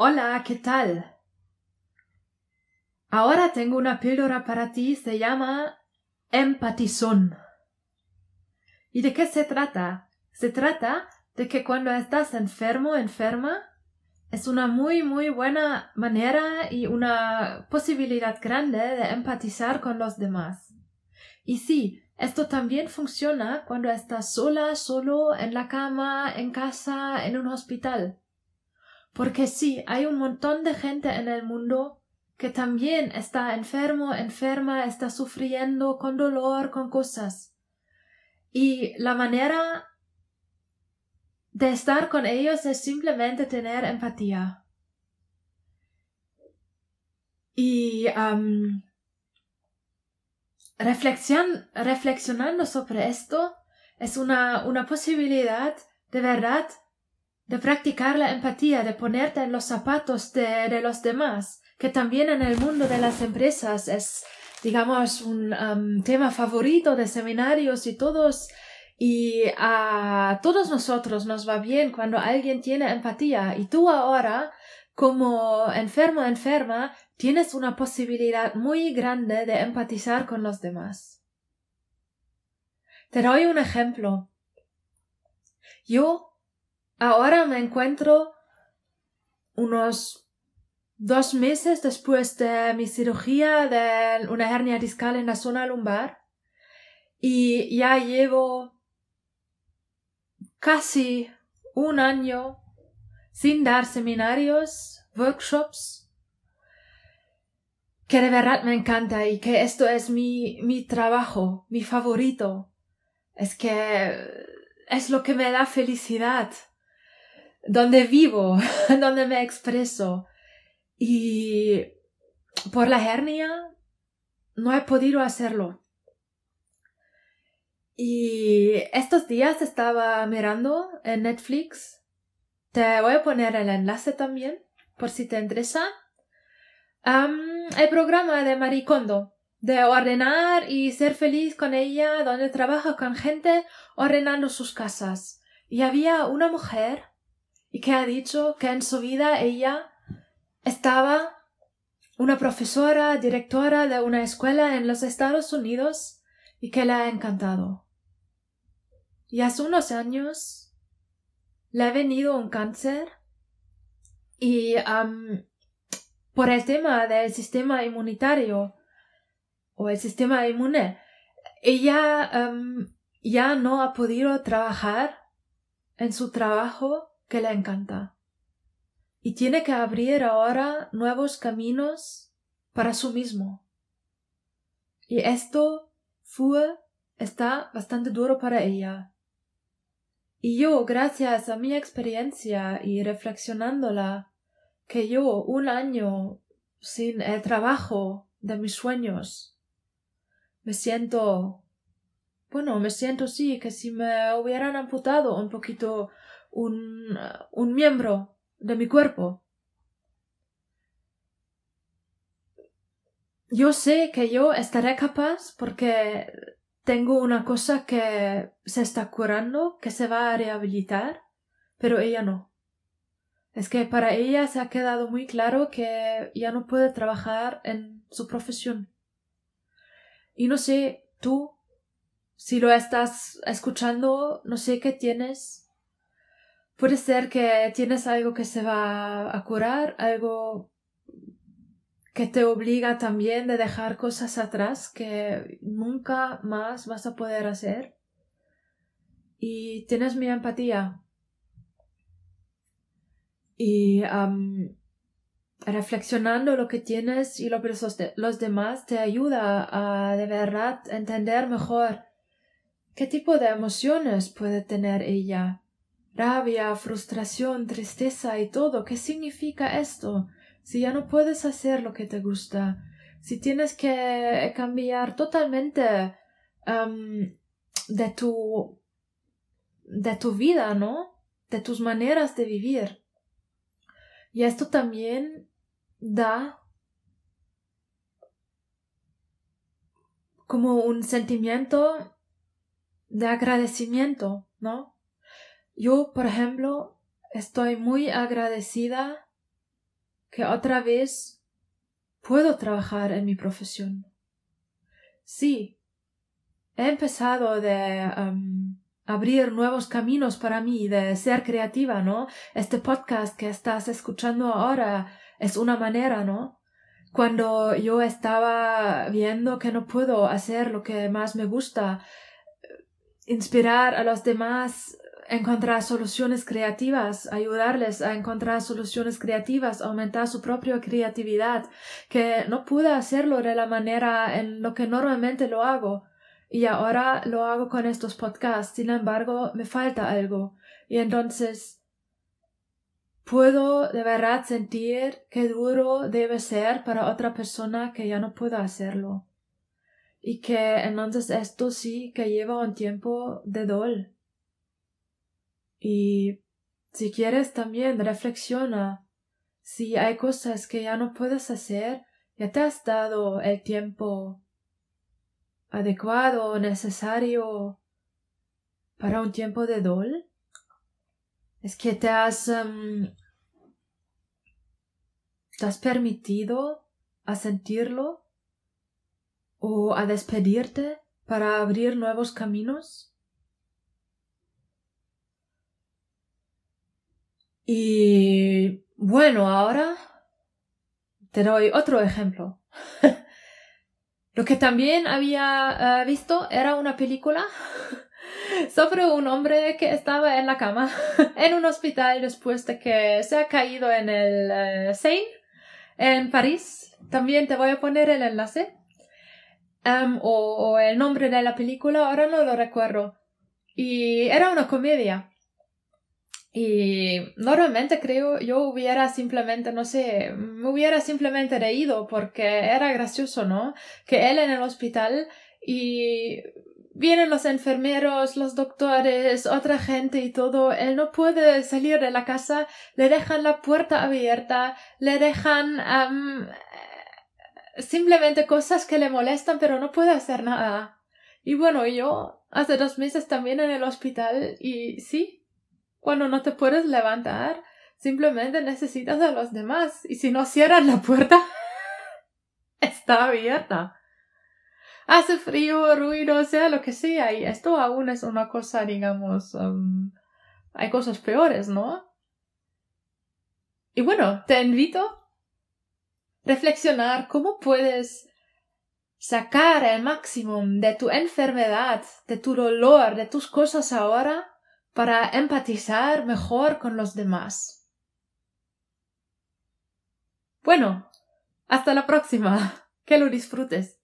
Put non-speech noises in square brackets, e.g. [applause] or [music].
Hola, ¿qué tal? Ahora tengo una píldora para ti, se llama empatizón. ¿Y de qué se trata? Se trata de que cuando estás enfermo, enferma, es una muy, muy buena manera y una posibilidad grande de empatizar con los demás. Y sí, esto también funciona cuando estás sola, solo, en la cama, en casa, en un hospital. Porque sí, hay un montón de gente en el mundo que también está enfermo, enferma, está sufriendo con dolor, con cosas. Y la manera de estar con ellos es simplemente tener empatía. Y reflexionando sobre esto es una, una posibilidad de verdad de practicar la empatía, de ponerte en los zapatos de, los demás, que también en el mundo de las empresas es, digamos, un um, tema favorito de seminarios y todos, y a todos nosotros nos va bien cuando alguien tiene empatía, y tú ahora, como enfermo enferma, tienes una posibilidad muy grande de empatizar con los demás. Te doy un ejemplo. Yo Ahora me encuentro unos dos meses después de mi cirugía de una hernia discal en la zona lumbar y ya llevo casi un año sin dar seminarios, workshops, que de verdad me encanta y que esto es mi, mi trabajo, mi favorito. Es que es lo que me da felicidad donde vivo, [laughs] donde me expreso. Y por la hernia no he podido hacerlo. Y estos días estaba mirando en Netflix. Te voy a poner el enlace también, por si te interesa. el programa de Maricondo, de ordenar y ser feliz con ella, donde trabaja con gente ordenando sus casas. Y había una mujer y que ha dicho que en su vida ella estaba una profesora, directora de una escuela en los Estados Unidos y que le ha encantado. Y hace unos años le ha venido un cáncer y por el tema del sistema inmunitario o el sistema inmune, ella ya no ha podido trabajar en su trabajo que le encanta. Y tiene que abrir ahora nuevos caminos para su mismo. Y esto fue, está bastante duro para ella. Y yo, gracias a mi experiencia y reflexionándola, que yo un año sin el trabajo de mis sueños, me siento, bueno, me siento sí, que si me hubieran amputado un poquito un, un miembro de mi cuerpo. Yo sé que yo estaré capaz porque tengo una cosa que se está curando, que se va a rehabilitar, pero ella no. Es que para ella se ha quedado muy claro que ya no puede trabajar en su profesión. Y no sé, tú, si lo estás escuchando, no sé qué tienes Puede ser que tienes algo que se va a curar, algo que te obliga también de dejar cosas atrás que nunca más vas a poder hacer. Y tienes mi empatía. Y reflexionando lo que tienes y lo que los demás te ayuda a de verdad entender mejor qué tipo de emociones puede tener ella rabia, frustración, tristeza y todo. ¿Qué significa esto? Si ya no puedes hacer lo que te gusta, si tienes que cambiar totalmente de tu de tu vida, ¿no? De tus maneras de vivir. Y esto también da como un sentimiento de agradecimiento, ¿no? Yo, por ejemplo, estoy muy agradecida que otra vez puedo trabajar en mi profesión. Sí, he empezado de um, abrir nuevos caminos para mí, de ser creativa, ¿no? Este podcast que estás escuchando ahora es una manera, ¿no? Cuando yo estaba viendo que no puedo hacer lo que más me gusta, inspirar a los demás encontrar soluciones creativas, ayudarles a encontrar soluciones creativas, aumentar su propia creatividad, que no pude hacerlo de la manera en lo que normalmente lo hago. Y ahora lo hago con estos podcasts, sin embargo, me falta algo. Y entonces puedo de verdad sentir qué duro debe ser para otra persona que ya no pueda hacerlo. Y que entonces esto sí que lleva un tiempo de dol y si quieres también reflexiona. Si hay cosas que ya no puedes hacer, ya te has dado el tiempo adecuado, necesario para un tiempo de dol. Es que te has, em, te has permitido a sentirlo o a despedirte para abrir nuevos caminos. Y bueno, ahora te doy otro ejemplo. [laughs] Lo que también había eh, visto era una película [laughs] sobre un hombre que estaba en la cama [laughs] en un hospital después de que se ha caído en el uh, Seine en París. También te voy a poner el enlace. O, o el nombre de la película, ahora no lo recuerdo. Y era una comedia. Y normalmente creo yo hubiera simplemente, no sé, me hubiera simplemente reído porque era gracioso, ¿no? Que él en el hospital y vienen los enfermeros, los doctores, otra gente y todo, él no puede salir de la casa, le dejan la puerta abierta, le dejan simplemente cosas que le molestan, pero no puede hacer nada. Y bueno, yo hace dos meses también en el hospital y sí, cuando no te puedes levantar, simplemente necesitas a los demás. Y si no cierras la puerta, [laughs] está abierta. Hace frío, ruido, sea lo que sea. Y esto aún es una cosa, digamos, um, hay cosas peores, ¿no? Y bueno, te invito a reflexionar cómo puedes sacar el máximo de tu enfermedad, de tu dolor, de tus cosas ahora para empatizar mejor con los demás. Bueno, hasta la próxima. [laughs] Que lo disfrutes.